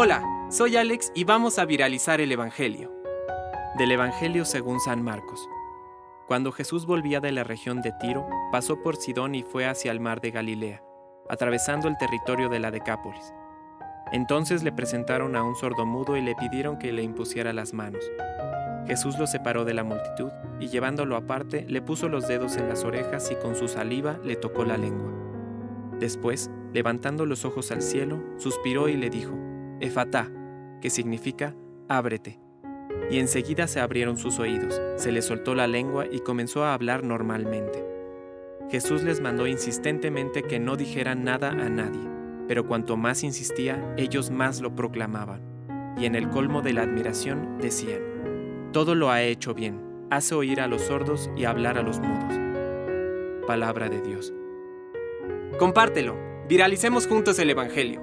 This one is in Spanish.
Hola, soy Alex y vamos a viralizar el Evangelio. Del Evangelio según San Marcos. Cuando Jesús volvía de la región de Tiro, pasó por Sidón y fue hacia el mar de Galilea, atravesando el territorio de la Decápolis. Entonces le presentaron a un sordomudo y le pidieron que le impusiera las manos. Jesús lo separó de la multitud y llevándolo aparte le puso los dedos en las orejas y con su saliva le tocó la lengua. Después, levantando los ojos al cielo, suspiró y le dijo, Efatá, que significa ábrete. Y enseguida se abrieron sus oídos, se le soltó la lengua y comenzó a hablar normalmente. Jesús les mandó insistentemente que no dijeran nada a nadie, pero cuanto más insistía, ellos más lo proclamaban. Y en el colmo de la admiración decían, Todo lo ha hecho bien, hace oír a los sordos y hablar a los mudos. Palabra de Dios. Compártelo, viralicemos juntos el Evangelio.